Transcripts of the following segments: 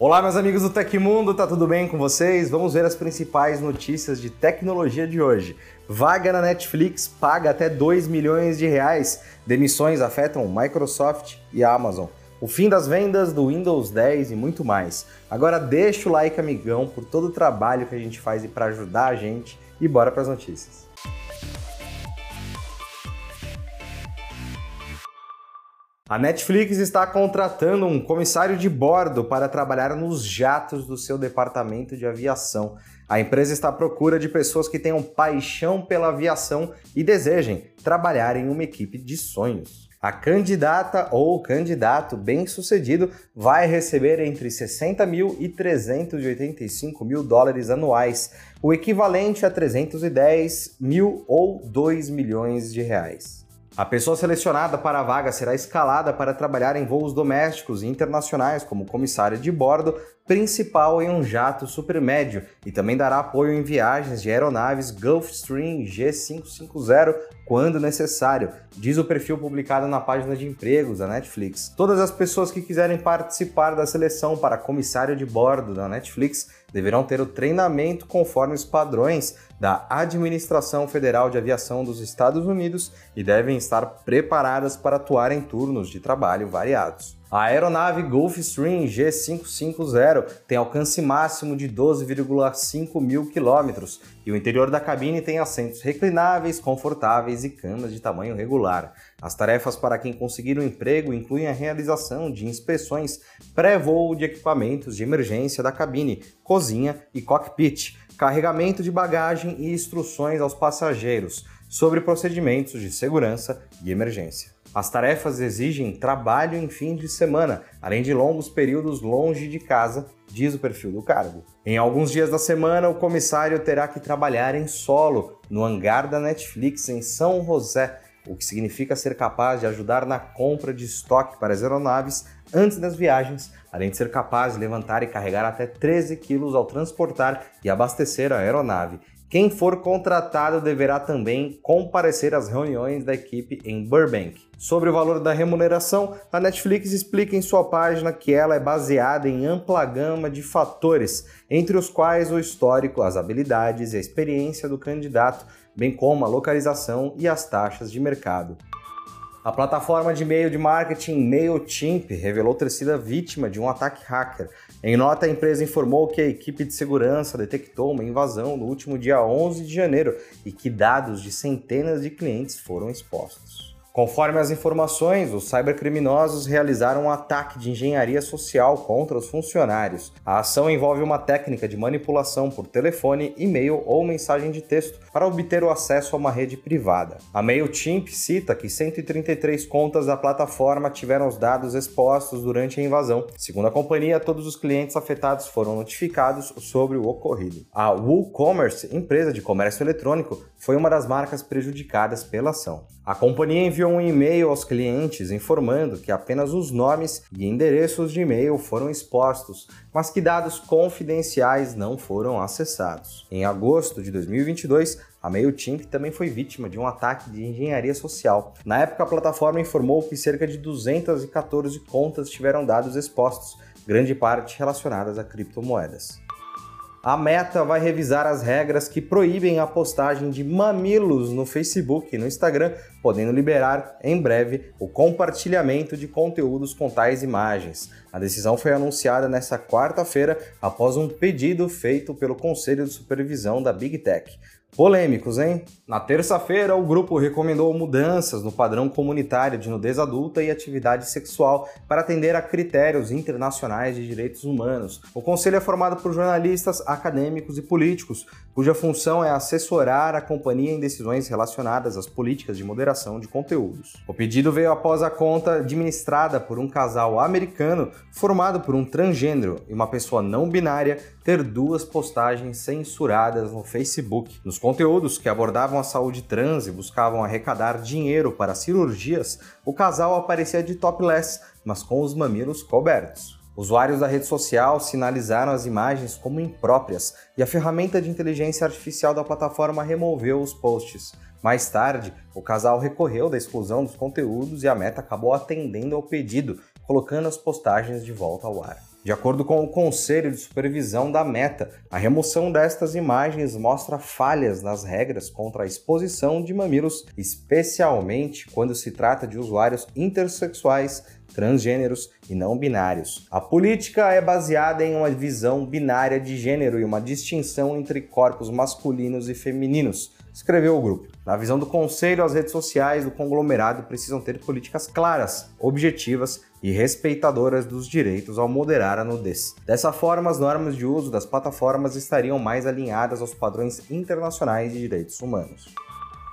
Olá, meus amigos do Tecmundo, tá tudo bem com vocês? Vamos ver as principais notícias de tecnologia de hoje. Vaga na Netflix paga até 2 milhões de reais. Demissões afetam Microsoft e Amazon. O fim das vendas do Windows 10 e muito mais. Agora deixa o like, amigão, por todo o trabalho que a gente faz e para ajudar a gente e bora para as notícias. A Netflix está contratando um comissário de bordo para trabalhar nos jatos do seu departamento de aviação. A empresa está à procura de pessoas que tenham paixão pela aviação e desejem trabalhar em uma equipe de sonhos. A candidata ou candidato bem-sucedido vai receber entre 60 mil e 385 mil dólares anuais, o equivalente a 310 mil ou 2 milhões de reais. A pessoa selecionada para a vaga será escalada para trabalhar em voos domésticos e internacionais como comissário de bordo principal em um jato supermédio e também dará apoio em viagens de aeronaves Gulfstream G550 quando necessário, diz o perfil publicado na página de empregos da Netflix. Todas as pessoas que quiserem participar da seleção para comissário de bordo da Netflix deverão ter o treinamento conforme os padrões da Administração Federal de Aviação dos Estados Unidos e devem estar preparadas para atuar em turnos de trabalho variados. A aeronave Gulfstream G550 tem alcance máximo de 12,5 mil quilômetros e o interior da cabine tem assentos reclináveis, confortáveis e camas de tamanho regular. As tarefas para quem conseguir um emprego incluem a realização de inspeções pré-voo de equipamentos de emergência da cabine, cozinha e cockpit, carregamento de bagagem e instruções aos passageiros sobre procedimentos de segurança e emergência. As tarefas exigem trabalho em fim de semana, além de longos períodos longe de casa, diz o perfil do cargo. Em alguns dias da semana, o comissário terá que trabalhar em solo, no hangar da Netflix em São José, o que significa ser capaz de ajudar na compra de estoque para as aeronaves antes das viagens, além de ser capaz de levantar e carregar até 13 quilos ao transportar e abastecer a aeronave. Quem for contratado deverá também comparecer às reuniões da equipe em Burbank. Sobre o valor da remuneração, a Netflix explica em sua página que ela é baseada em ampla gama de fatores, entre os quais o histórico, as habilidades e a experiência do candidato, bem como a localização e as taxas de mercado. A plataforma de e-mail de marketing MailChimp revelou ter sido vítima de um ataque hacker. Em nota, a empresa informou que a equipe de segurança detectou uma invasão no último dia 11 de janeiro e que dados de centenas de clientes foram expostos. Conforme as informações, os cybercriminosos realizaram um ataque de engenharia social contra os funcionários. A ação envolve uma técnica de manipulação por telefone, e-mail ou mensagem de texto para obter o acesso a uma rede privada. A MailChimp cita que 133 contas da plataforma tiveram os dados expostos durante a invasão. Segundo a companhia, todos os clientes afetados foram notificados sobre o ocorrido. A WooCommerce, empresa de comércio eletrônico, foi uma das marcas prejudicadas pela ação. A companhia enviou um e-mail aos clientes informando que apenas os nomes e endereços de e-mail foram expostos, mas que dados confidenciais não foram acessados. Em agosto de 2022, a MailChimp também foi vítima de um ataque de engenharia social. Na época, a plataforma informou que cerca de 214 contas tiveram dados expostos, grande parte relacionadas a criptomoedas a Meta vai revisar as regras que proíbem a postagem de mamilos no Facebook e no Instagram, podendo liberar em breve o compartilhamento de conteúdos com tais imagens. A decisão foi anunciada nesta quarta-feira após um pedido feito pelo Conselho de Supervisão da Big Tech. Polêmicos, hein? Na terça-feira, o grupo recomendou mudanças no padrão comunitário de nudez adulta e atividade sexual para atender a critérios internacionais de direitos humanos. O conselho é formado por jornalistas, acadêmicos e políticos, cuja função é assessorar a companhia em decisões relacionadas às políticas de moderação de conteúdos. O pedido veio após a conta administrada por um casal americano formado por um transgênero e uma pessoa não binária ter duas postagens censuradas no Facebook. Nos conteúdos que abordavam a saúde trans e buscavam arrecadar dinheiro para cirurgias, o casal aparecia de topless, mas com os mamilos cobertos. Usuários da rede social sinalizaram as imagens como impróprias e a ferramenta de inteligência artificial da plataforma removeu os posts. Mais tarde, o casal recorreu da exclusão dos conteúdos e a Meta acabou atendendo ao pedido, colocando as postagens de volta ao ar. De acordo com o Conselho de Supervisão da Meta, a remoção destas imagens mostra falhas nas regras contra a exposição de mamilos, especialmente quando se trata de usuários intersexuais, transgêneros e não binários. A política é baseada em uma visão binária de gênero e uma distinção entre corpos masculinos e femininos, escreveu o grupo. Na visão do Conselho, as redes sociais do conglomerado precisam ter políticas claras, objetivas e respeitadoras dos direitos ao moderar a nudez. Dessa forma, as normas de uso das plataformas estariam mais alinhadas aos padrões internacionais de direitos humanos.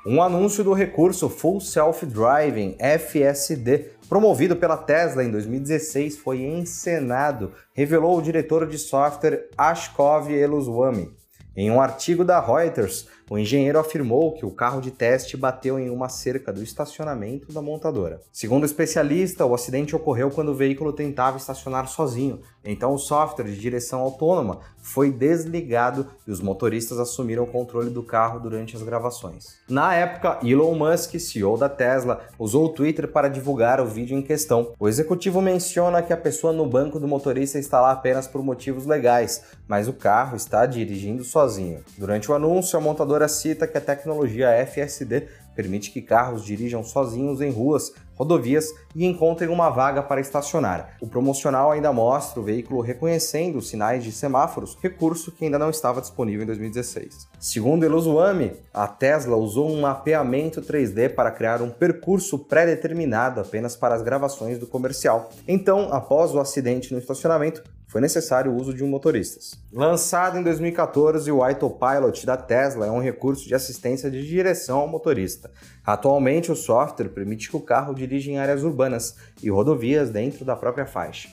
Um anúncio do recurso Full Self Driving FSD, promovido pela Tesla em 2016, foi encenado, revelou o diretor de software Ashkov Eluswamy. Em um artigo da Reuters, o engenheiro afirmou que o carro de teste bateu em uma cerca do estacionamento da montadora. Segundo o especialista, o acidente ocorreu quando o veículo tentava estacionar sozinho, então o software de direção autônoma foi desligado e os motoristas assumiram o controle do carro durante as gravações. Na época, Elon Musk, CEO da Tesla, usou o Twitter para divulgar o vídeo em questão. O executivo menciona que a pessoa no banco do motorista está lá apenas por motivos legais, mas o carro está dirigindo sozinho. Durante o anúncio, a montadora montadora cita que a tecnologia FSD permite que carros dirijam sozinhos em ruas, rodovias e encontrem uma vaga para estacionar. O promocional ainda mostra o veículo reconhecendo os sinais de semáforos, recurso que ainda não estava disponível em 2016. Segundo Elosuami, a Tesla usou um mapeamento 3D para criar um percurso pré-determinado apenas para as gravações do comercial. Então, após o acidente no estacionamento, foi necessário o uso de um motoristas. Lançado em 2014, o Autopilot da Tesla é um recurso de assistência de direção ao motorista. Atualmente, o software permite que o carro dirija em áreas urbanas e rodovias dentro da própria faixa.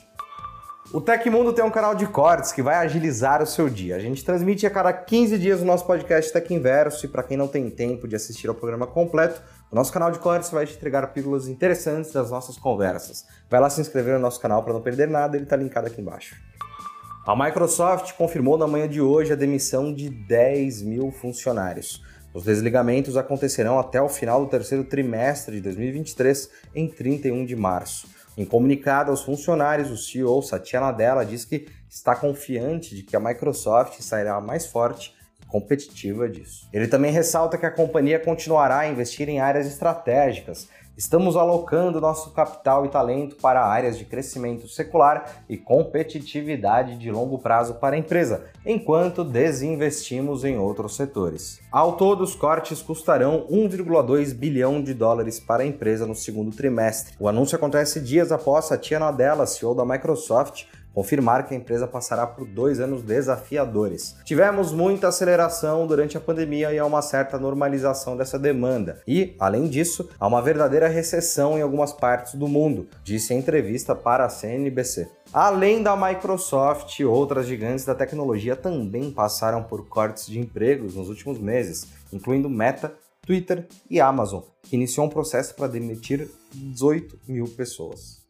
O Tecmundo tem um canal de cortes que vai agilizar o seu dia. A gente transmite a cada 15 dias o nosso podcast Tech Inverso e para quem não tem tempo de assistir ao programa completo, o nosso canal de cortes vai te entregar pílulas interessantes das nossas conversas. Vai lá se inscrever no nosso canal para não perder nada, ele está linkado aqui embaixo. A Microsoft confirmou na manhã de hoje a demissão de 10 mil funcionários. Os desligamentos acontecerão até o final do terceiro trimestre de 2023, em 31 de março. Em comunicado aos funcionários, o CEO Satya Nadella diz que está confiante de que a Microsoft sairá mais forte competitiva disso. Ele também ressalta que a companhia continuará a investir em áreas estratégicas, Estamos alocando nosso capital e talento para áreas de crescimento secular e competitividade de longo prazo para a empresa, enquanto desinvestimos em outros setores. Ao todo, os cortes custarão 1,2 bilhão de dólares para a empresa no segundo trimestre. O anúncio acontece dias após a Tia Nadella, CEO da Microsoft, confirmar que a empresa passará por dois anos desafiadores. Tivemos muita aceleração durante a pandemia e há uma certa normalização dessa demanda. E, além disso, há uma verdadeira recessão em algumas partes do mundo, disse em entrevista para a CNBC. Além da Microsoft, outras gigantes da tecnologia também passaram por cortes de empregos nos últimos meses, incluindo Meta, Twitter e Amazon, que iniciou um processo para demitir 18 mil pessoas.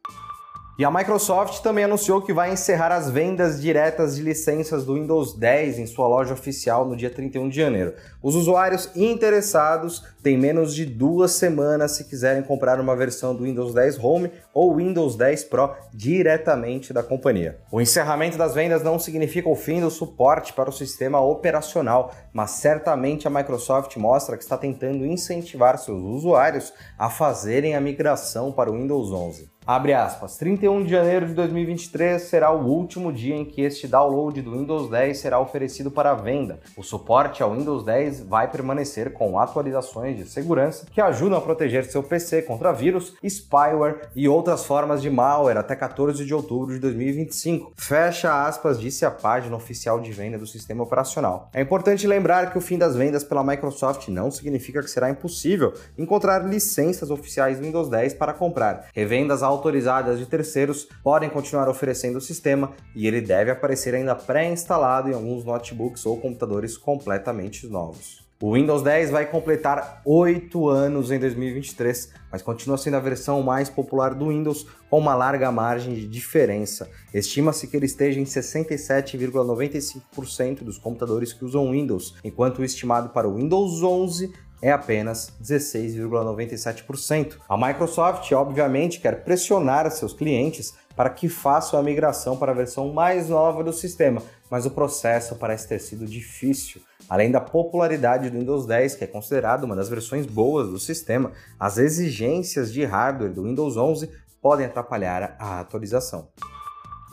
E a Microsoft também anunciou que vai encerrar as vendas diretas de licenças do Windows 10 em sua loja oficial no dia 31 de janeiro. Os usuários interessados têm menos de duas semanas se quiserem comprar uma versão do Windows 10 Home ou Windows 10 Pro diretamente da companhia. O encerramento das vendas não significa o fim do suporte para o sistema operacional, mas certamente a Microsoft mostra que está tentando incentivar seus usuários a fazerem a migração para o Windows 11. Abre aspas. 31 de janeiro de 2023 será o último dia em que este download do Windows 10 será oferecido para venda. O suporte ao Windows 10 vai permanecer com atualizações de segurança que ajudam a proteger seu PC contra vírus, spyware e outras formas de malware até 14 de outubro de 2025. Fecha aspas, disse a página oficial de venda do sistema operacional. É importante lembrar que o fim das vendas pela Microsoft não significa que será impossível encontrar licenças oficiais do Windows 10 para comprar. Revendas autorizadas de terceiros podem continuar oferecendo o sistema e ele deve aparecer ainda pré-instalado em alguns notebooks ou computadores completamente novos. O Windows 10 vai completar 8 anos em 2023, mas continua sendo a versão mais popular do Windows, com uma larga margem de diferença. Estima-se que ele esteja em 67,95% dos computadores que usam Windows, enquanto o estimado para o Windows 11 é apenas 16,97%. A Microsoft, obviamente, quer pressionar seus clientes para que façam a migração para a versão mais nova do sistema, mas o processo parece ter sido difícil. Além da popularidade do Windows 10, que é considerado uma das versões boas do sistema, as exigências de hardware do Windows 11 podem atrapalhar a atualização.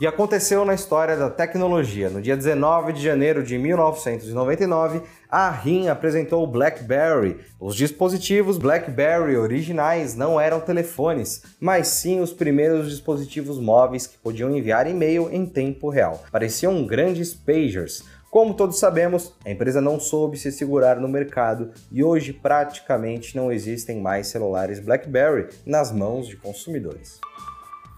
E aconteceu na história da tecnologia. No dia 19 de janeiro de 1999, a RIM apresentou o BlackBerry. Os dispositivos BlackBerry originais não eram telefones, mas sim os primeiros dispositivos móveis que podiam enviar e-mail em tempo real. Pareciam grandes pagers. Como todos sabemos, a empresa não soube se segurar no mercado e hoje praticamente não existem mais celulares BlackBerry nas mãos de consumidores.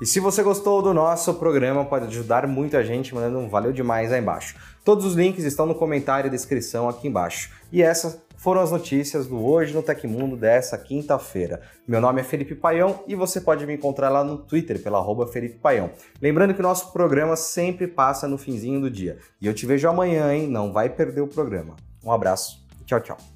E se você gostou do nosso programa, pode ajudar muita gente mandando um valeu demais aí embaixo. Todos os links estão no comentário e descrição aqui embaixo. E essas foram as notícias do Hoje no Tecmundo dessa quinta-feira. Meu nome é Felipe Paião e você pode me encontrar lá no Twitter pela arroba Felipe Paião. Lembrando que o nosso programa sempre passa no finzinho do dia. E eu te vejo amanhã, hein? Não vai perder o programa. Um abraço e tchau, tchau.